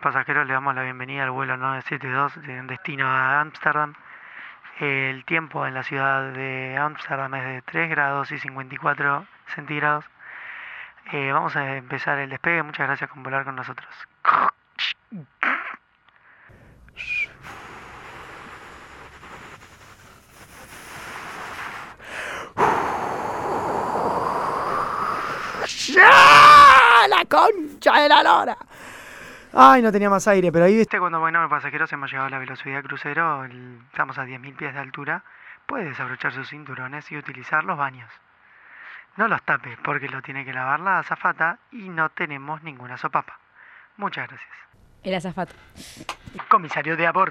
Pasajeros, le damos la bienvenida al vuelo 972 de destino a Ámsterdam. El tiempo en la ciudad de Ámsterdam es de 3 grados y 54 centígrados. Eh, vamos a empezar el despegue. Muchas gracias por volar con nosotros. ¡La concha de la lora! Ay, no tenía más aire, pero ahí viste Viste cuando, bueno, los pasajeros hemos llegado a la velocidad crucero, el- estamos a 10.000 pies de altura, puede desabrochar sus cinturones y utilizar los baños. No los tape porque lo tiene que lavar la azafata y no tenemos ninguna sopapa. Muchas gracias. El azafato. Comisario de a bordo.